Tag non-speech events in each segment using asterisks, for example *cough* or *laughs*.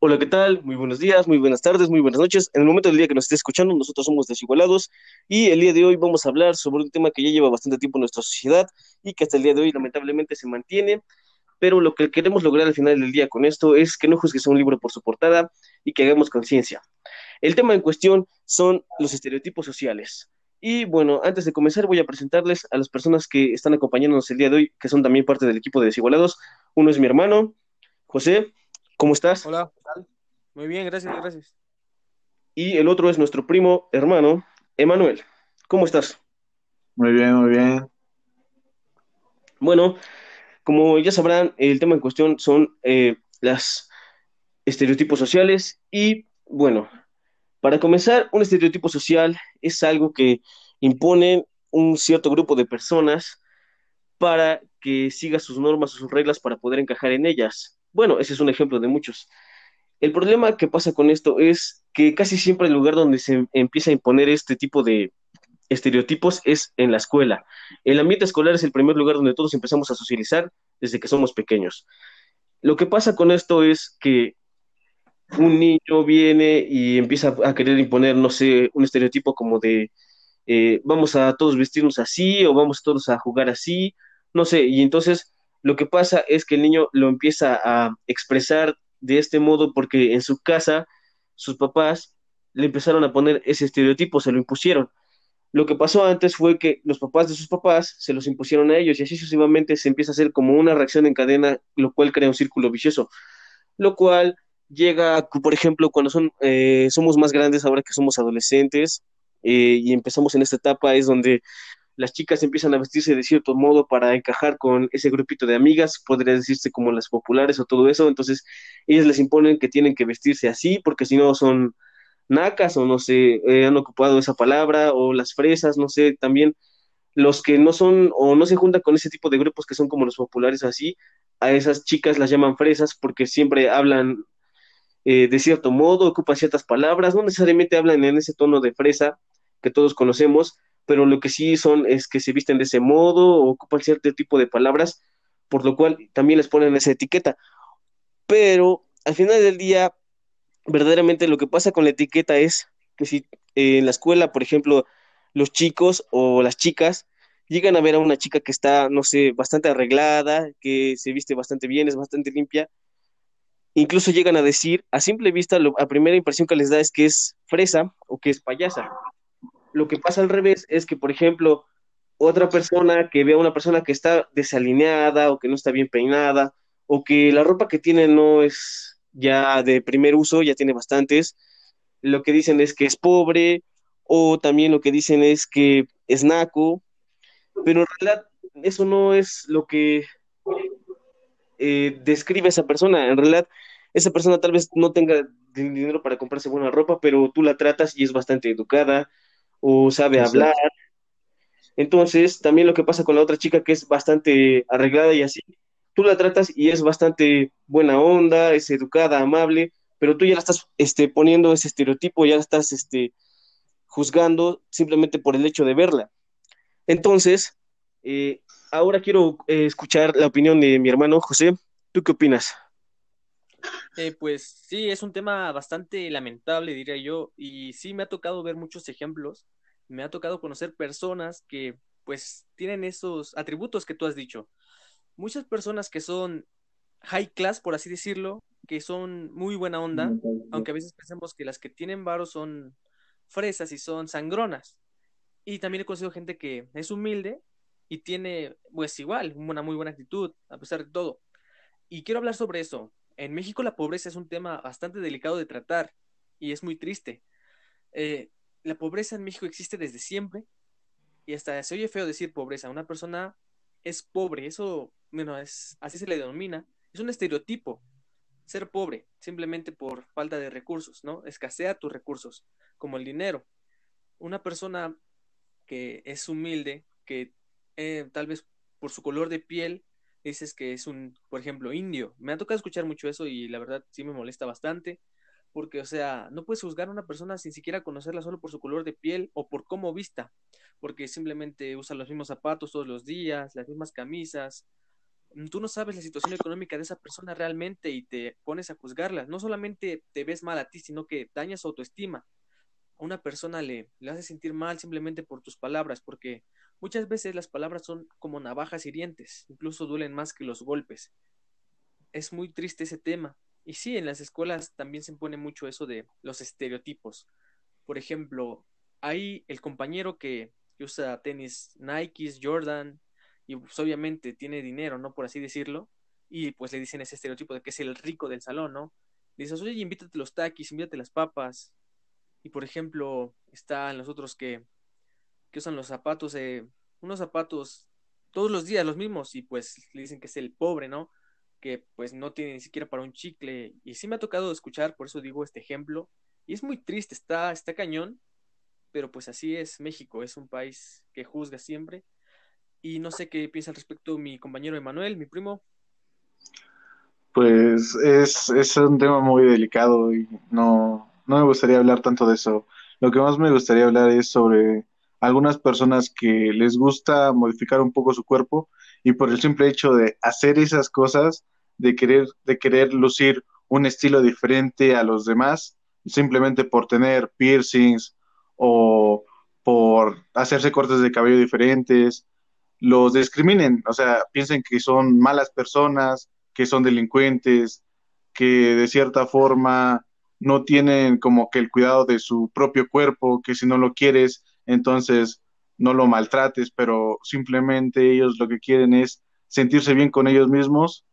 Hola, ¿qué tal? Muy buenos días, muy buenas tardes, muy buenas noches. En el momento del día que nos esté escuchando, nosotros somos Desigualados y el día de hoy vamos a hablar sobre un tema que ya lleva bastante tiempo en nuestra sociedad y que hasta el día de hoy lamentablemente se mantiene, pero lo que queremos lograr al final del día con esto es que no juzgues un libro por su portada y que hagamos conciencia. El tema en cuestión son los estereotipos sociales. Y bueno, antes de comenzar voy a presentarles a las personas que están acompañándonos el día de hoy, que son también parte del equipo de Desigualados. Uno es mi hermano, José. ¿Cómo estás? Hola, ¿qué tal? Muy bien, gracias, gracias. Y el otro es nuestro primo hermano, Emanuel. ¿Cómo estás? Muy bien, muy bien. Bueno, como ya sabrán, el tema en cuestión son eh, los estereotipos sociales y bueno, para comenzar, un estereotipo social es algo que impone un cierto grupo de personas para que siga sus normas o sus reglas para poder encajar en ellas. Bueno, ese es un ejemplo de muchos. El problema que pasa con esto es que casi siempre el lugar donde se empieza a imponer este tipo de estereotipos es en la escuela. El ambiente escolar es el primer lugar donde todos empezamos a socializar desde que somos pequeños. Lo que pasa con esto es que un niño viene y empieza a querer imponer, no sé, un estereotipo como de eh, vamos a todos vestirnos así o vamos todos a jugar así, no sé, y entonces lo que pasa es que el niño lo empieza a expresar de este modo porque en su casa sus papás le empezaron a poner ese estereotipo, se lo impusieron. Lo que pasó antes fue que los papás de sus papás se los impusieron a ellos y así sucesivamente se empieza a hacer como una reacción en cadena, lo cual crea un círculo vicioso, lo cual llega, por ejemplo, cuando son, eh, somos más grandes, ahora que somos adolescentes eh, y empezamos en esta etapa, es donde las chicas empiezan a vestirse de cierto modo para encajar con ese grupito de amigas, podría decirse como las populares o todo eso, entonces ellas les imponen que tienen que vestirse así porque si no son nacas o no sé, eh, han ocupado esa palabra o las fresas, no sé, también los que no son o no se juntan con ese tipo de grupos que son como los populares así, a esas chicas las llaman fresas porque siempre hablan eh, de cierto modo, ocupan ciertas palabras, no necesariamente hablan en ese tono de fresa que todos conocemos, pero lo que sí son es que se visten de ese modo ocupan cierto tipo de palabras, por lo cual también les ponen esa etiqueta. Pero al final del día, verdaderamente lo que pasa con la etiqueta es que si en la escuela, por ejemplo, los chicos o las chicas llegan a ver a una chica que está, no sé, bastante arreglada, que se viste bastante bien, es bastante limpia, incluso llegan a decir, a simple vista, la primera impresión que les da es que es fresa o que es payasa. Lo que pasa al revés es que, por ejemplo, otra persona que ve a una persona que está desalineada o que no está bien peinada o que la ropa que tiene no es ya de primer uso, ya tiene bastantes, lo que dicen es que es pobre o también lo que dicen es que es naco, pero en realidad eso no es lo que eh, describe a esa persona. En realidad, esa persona tal vez no tenga dinero para comprarse buena ropa, pero tú la tratas y es bastante educada, o sabe hablar. Entonces, también lo que pasa con la otra chica que es bastante arreglada y así, tú la tratas y es bastante buena onda, es educada, amable, pero tú ya la estás este, poniendo ese estereotipo, ya la estás este, juzgando simplemente por el hecho de verla. Entonces, eh, ahora quiero eh, escuchar la opinión de mi hermano José. ¿Tú qué opinas? Eh, pues sí, es un tema bastante lamentable, diría yo, y sí me ha tocado ver muchos ejemplos, me ha tocado conocer personas que pues tienen esos atributos que tú has dicho. Muchas personas que son high class, por así decirlo, que son muy buena onda, aunque a veces pensemos que las que tienen varos son fresas y son sangronas. Y también he conocido gente que es humilde y tiene, pues igual, una muy buena actitud, a pesar de todo. Y quiero hablar sobre eso, en México la pobreza es un tema bastante delicado de tratar y es muy triste. Eh, la pobreza en México existe desde siempre y hasta se oye feo decir pobreza. Una persona es pobre, eso, bueno, así se le denomina. Es un estereotipo ser pobre simplemente por falta de recursos, ¿no? Escasea tus recursos, como el dinero. Una persona que es humilde, que eh, tal vez por su color de piel dices que es un, por ejemplo, indio. Me ha tocado escuchar mucho eso y la verdad sí me molesta bastante, porque, o sea, no puedes juzgar a una persona sin siquiera conocerla solo por su color de piel o por cómo vista, porque simplemente usa los mismos zapatos todos los días, las mismas camisas, tú no sabes la situación económica de esa persona realmente y te pones a juzgarla. No solamente te ves mal a ti, sino que dañas su autoestima. A una persona le, le hace sentir mal simplemente por tus palabras, porque muchas veces las palabras son como navajas hirientes, incluso duelen más que los golpes. Es muy triste ese tema. Y sí, en las escuelas también se impone mucho eso de los estereotipos. Por ejemplo, hay el compañero que, usa tenis Nike, Jordan, y pues obviamente tiene dinero, ¿no? Por así decirlo, y pues le dicen ese estereotipo de que es el rico del salón, ¿no? dices, oye, invítate los taquis, invítate las papas, y por ejemplo, están los otros que, que usan los zapatos, eh, unos zapatos todos los días los mismos, y pues le dicen que es el pobre, ¿no? Que pues no tiene ni siquiera para un chicle, y sí me ha tocado escuchar, por eso digo este ejemplo, y es muy triste, está, está cañón, pero pues así es México, es un país que juzga siempre y no sé qué piensa al respecto mi compañero Emanuel, mi primo. Pues es, es un tema muy delicado y no, no me gustaría hablar tanto de eso. Lo que más me gustaría hablar es sobre algunas personas que les gusta modificar un poco su cuerpo y por el simple hecho de hacer esas cosas, de querer, de querer lucir un estilo diferente a los demás, simplemente por tener piercings o por hacerse cortes de cabello diferentes los discriminen, o sea, piensen que son malas personas, que son delincuentes, que de cierta forma no tienen como que el cuidado de su propio cuerpo, que si no lo quieres, entonces no lo maltrates, pero simplemente ellos lo que quieren es sentirse bien con ellos mismos,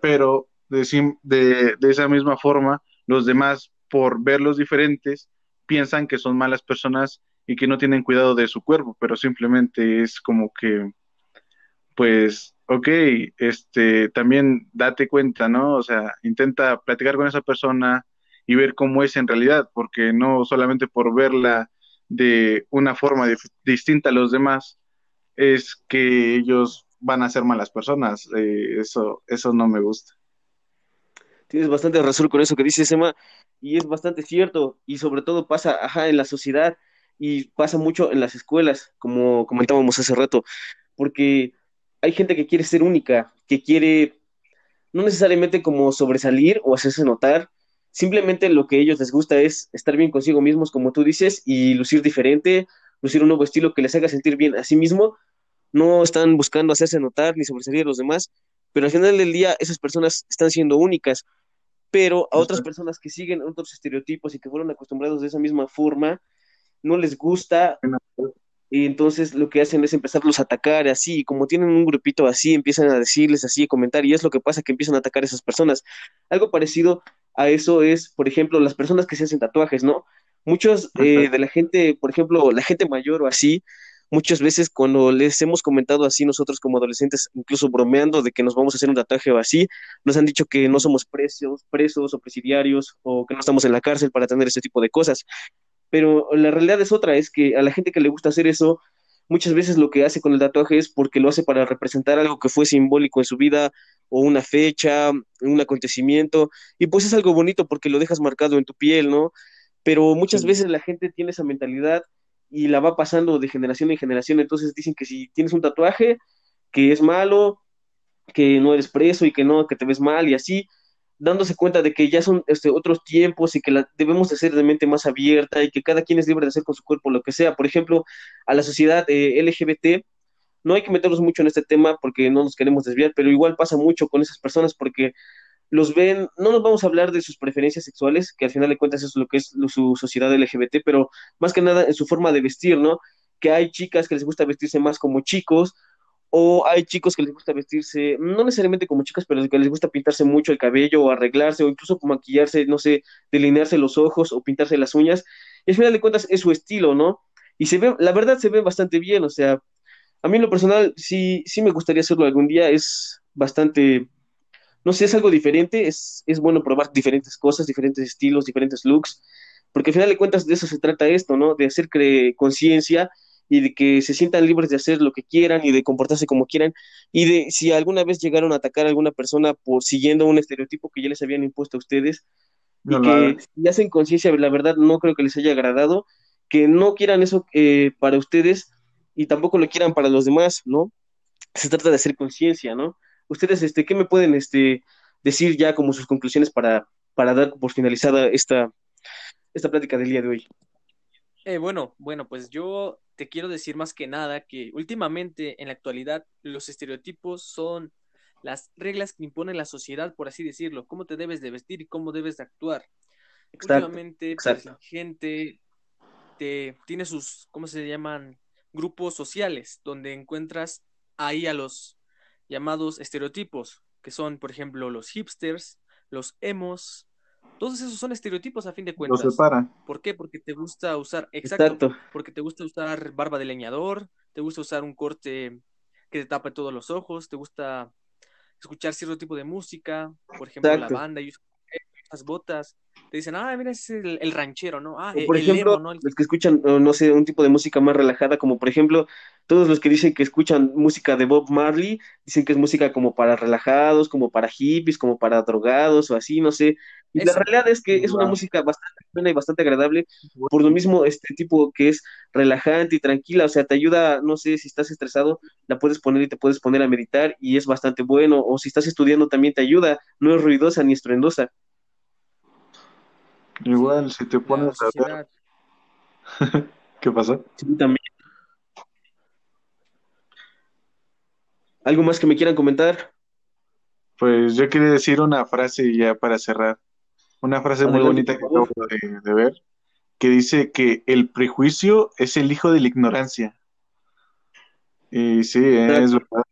pero de, esa misma forma, los demás, por verlos diferentes, piensan que son malas personas y que no tienen cuidado de su cuerpo, pero simplemente es como que, pues, ok, este, también date cuenta, ¿no? O sea, intenta platicar con esa persona y ver cómo es en realidad, porque no solamente por verla de una forma distinta a los demás, es que ellos van a ser malas personas. Eh, eso, eso no me gusta. Tienes bastante razón con eso que dices, Emma, y es bastante cierto, y sobre todo pasa, ajá, en la sociedad y pasa mucho en las escuelas, como comentábamos hace rato, porque hay gente que quiere ser única, que quiere no necesariamente como sobresalir o hacerse notar, simplemente lo que a ellos les gusta es estar bien consigo mismos, como tú dices, y lucir diferente, lucir un nuevo estilo que les haga sentir bien a sí mismo. No están buscando hacerse notar ni sobresalir a los demás, pero al final del día esas personas están siendo únicas. Pero a otras personas que siguen otros estereotipos y que fueron acostumbrados de esa misma forma, no les gusta y entonces lo que hacen es empezarlos a atacar así, y como tienen un grupito así, empiezan a decirles así, a comentar, y es lo que pasa que empiezan a atacar a esas personas. Algo parecido a eso es, por ejemplo, las personas que se hacen tatuajes, ¿no? Muchos eh, de la gente, por ejemplo, la gente mayor o así, muchas veces cuando les hemos comentado así nosotros como adolescentes, incluso bromeando de que nos vamos a hacer un tatuaje o así, nos han dicho que no somos presos, presos o presidiarios o que no estamos en la cárcel para tener ese tipo de cosas pero la realidad es otra, es que a la gente que le gusta hacer eso, muchas veces lo que hace con el tatuaje es porque lo hace para representar algo que fue simbólico en su vida, o una fecha, un acontecimiento, y pues es algo bonito porque lo dejas marcado en tu piel, ¿no? Pero muchas veces la gente tiene esa mentalidad y la va pasando de generación en generación, entonces dicen que si tienes un tatuaje, que es malo, que no eres preso y que no, que te ves mal y así, dándose cuenta de que ya son este, otros tiempos y que la, debemos de ser de mente más abierta y que cada quien es libre de hacer con su cuerpo lo que sea. Por ejemplo, a la sociedad eh, LGBT, no hay que meternos mucho en este tema porque no nos queremos desviar, pero igual pasa mucho con esas personas porque los ven, no nos vamos a hablar de sus preferencias sexuales, que al final de cuentas es lo que es su sociedad LGBT, pero más que nada en su forma de vestir, ¿no? Que hay chicas que les gusta vestirse más como chicos, o hay chicos que les gusta vestirse, no necesariamente como chicas, pero que les gusta pintarse mucho el cabello o arreglarse o incluso maquillarse, no sé, delinearse los ojos o pintarse las uñas. Y al final de cuentas es su estilo, ¿no? Y se ve, la verdad se ve bastante bien, o sea, a mí en lo personal sí, sí me gustaría hacerlo algún día, es bastante, no sé, es algo diferente, es, es bueno probar diferentes cosas, diferentes estilos, diferentes looks, porque al final de cuentas de eso se trata esto, ¿no? De hacer conciencia y de que se sientan libres de hacer lo que quieran y de comportarse como quieran y de si alguna vez llegaron a atacar a alguna persona por siguiendo un estereotipo que ya les habían impuesto a ustedes y que si hacen conciencia, la verdad no creo que les haya agradado, que no quieran eso eh, para ustedes y tampoco lo quieran para los demás, ¿no? Se trata de hacer conciencia, ¿no? ustedes, este, ¿qué me pueden este, decir ya como sus conclusiones para, para dar por finalizada esta, esta plática del día de hoy? Eh, bueno, bueno, pues yo te quiero decir más que nada que últimamente en la actualidad los estereotipos son las reglas que impone la sociedad, por así decirlo, cómo te debes de vestir y cómo debes de actuar. últimamente pues, la gente te, tiene sus, ¿cómo se llaman? Grupos sociales, donde encuentras ahí a los llamados estereotipos, que son, por ejemplo, los hipsters, los emos, todos esos son estereotipos a fin de cuentas. Los separa. ¿Por qué? Porque te gusta usar, exacto, porque te gusta usar barba de leñador, te gusta usar un corte que te tape todos los ojos, te gusta escuchar cierto tipo de música, por ejemplo, la banda, y las botas, te dicen, ah, mira, es el, ranchero, ¿no? Ah, por ejemplo, los que escuchan, no sé, un tipo de música más relajada, como por ejemplo, todos los que dicen que escuchan música de Bob Marley, dicen que es música como para relajados, como para hippies, como para drogados o así, no sé. Y la realidad es que es una música bastante buena y bastante agradable, por lo mismo este tipo que es relajante y tranquila, o sea, te ayuda, no sé, si estás estresado, la puedes poner y te puedes poner a meditar y es bastante bueno, o si estás estudiando también te ayuda, no es ruidosa ni estruendosa. Igual, si te pones a ver. *laughs* ¿Qué pasó? Sí, también. ¿Algo más que me quieran comentar? Pues yo quería decir una frase ya para cerrar. Una frase muy bonita que acabo de, ver, que dice que el prejuicio es el hijo de la ignorancia. Y sí, es verdad.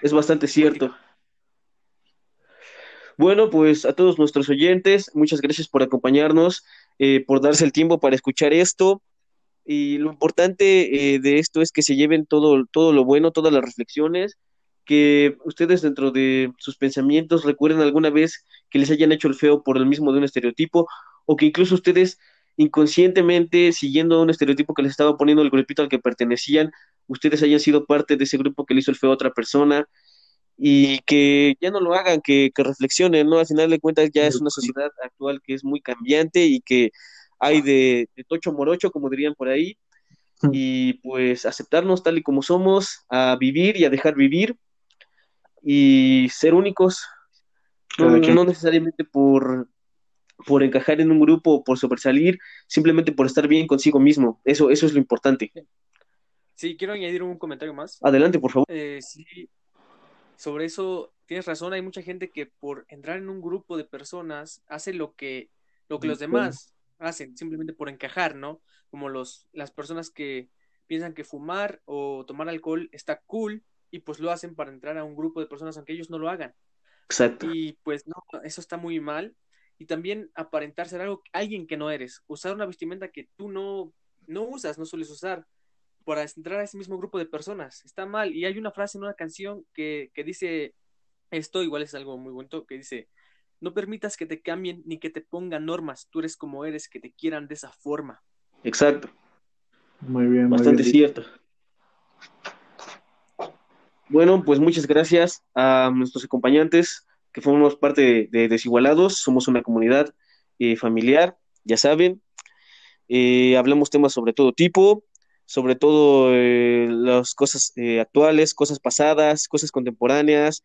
Es bastante cierto. Bueno, pues a todos nuestros oyentes, muchas gracias por acompañarnos, eh, por darse el tiempo para escuchar esto. Y lo importante eh, de esto es que se lleven todo, todo lo bueno, todas las reflexiones, que ustedes dentro de sus pensamientos recuerden alguna vez que les hayan hecho el feo por el mismo de un estereotipo, o que incluso ustedes inconscientemente, siguiendo un estereotipo que les estaba poniendo el grupito al que pertenecían, ustedes hayan sido parte de ese grupo que le hizo el feo a otra persona, y que ya no lo hagan, que, reflexionen, ¿no? Al final de cuentas ya es una sociedad actual que es muy cambiante y que hay de, tocho morocho, como dirían por ahí, y pues aceptarnos tal y como somos, a vivir y a dejar vivir y ser únicos, no, no necesariamente por, por encajar en un grupo o por sobresalir, simplemente por estar bien consigo mismo, eso, eso es lo importante. Sí, quiero añadir un comentario más. Adelante, por favor. Eh, sí, sobre eso tienes razón, hay mucha gente que por entrar en un grupo de personas hace lo que, lo que los demás hacen, simplemente por encajar, ¿no? Como los, las personas que piensan que fumar o tomar alcohol está cool y pues lo hacen para entrar a un grupo de personas aunque ellos no lo hagan. Exacto. Y pues no, eso está muy mal. Y también aparentar ser algo, alguien que no eres, usar una vestimenta que tú no, no usas, no sueles usar para entrar a ese mismo grupo de personas. Está mal. Y hay una frase en una canción que, que dice esto, igual es algo muy bonito, que dice, no permitas que te cambien ni que te pongan normas, tú eres como eres, que te quieran de esa forma. Exacto. Muy bien. Bastante cierto. Bueno, pues muchas gracias a nuestros acompañantes que formamos parte de, Desigualados. Somos una comunidad eh, familiar, ya saben. Eh, hablamos temas sobre todo tipo, sobre todo eh, las cosas eh, actuales, cosas pasadas, cosas contemporáneas,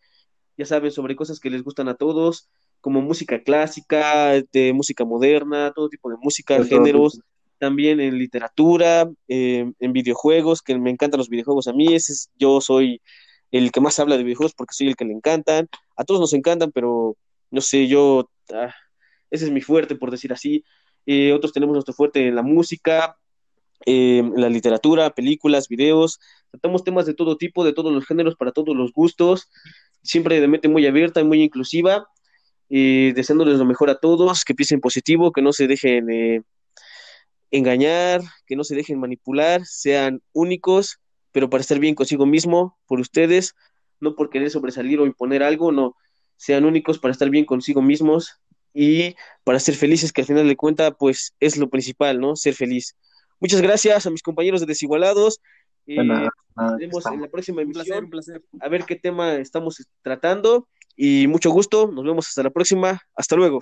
ya saben, sobre cosas que les gustan a todos, como música clásica, de música moderna, todo tipo de música, géneros, también en literatura, em, en videojuegos, que me encantan los videojuegos a mí, ese es, yo soy el que más habla de videojuegos porque soy el que le encantan, a todos nos encantan, pero no sé, yo, ah, ese es mi fuerte, por decir así, eh, otros tenemos nuestro fuerte en la música, eh, la literatura, películas, videos, tratamos temas de todo tipo, de todos los géneros, para todos los gustos, siempre de mente muy abierta y muy inclusiva, y deseándoles lo mejor a todos, que piensen positivo, que no se dejen eh, engañar, que no se dejen manipular, sean únicos, pero para estar bien consigo mismo, por ustedes, no por querer sobresalir o imponer algo, no, sean únicos para estar bien consigo mismos y para ser felices, que al final de cuentas, pues es lo principal, ¿no? Ser feliz. Muchas gracias a mis compañeros de Desigualados. Eh, nos vemos en la próxima emisión. A ver qué tema estamos tratando. Y mucho gusto. Nos vemos hasta la próxima. Hasta luego.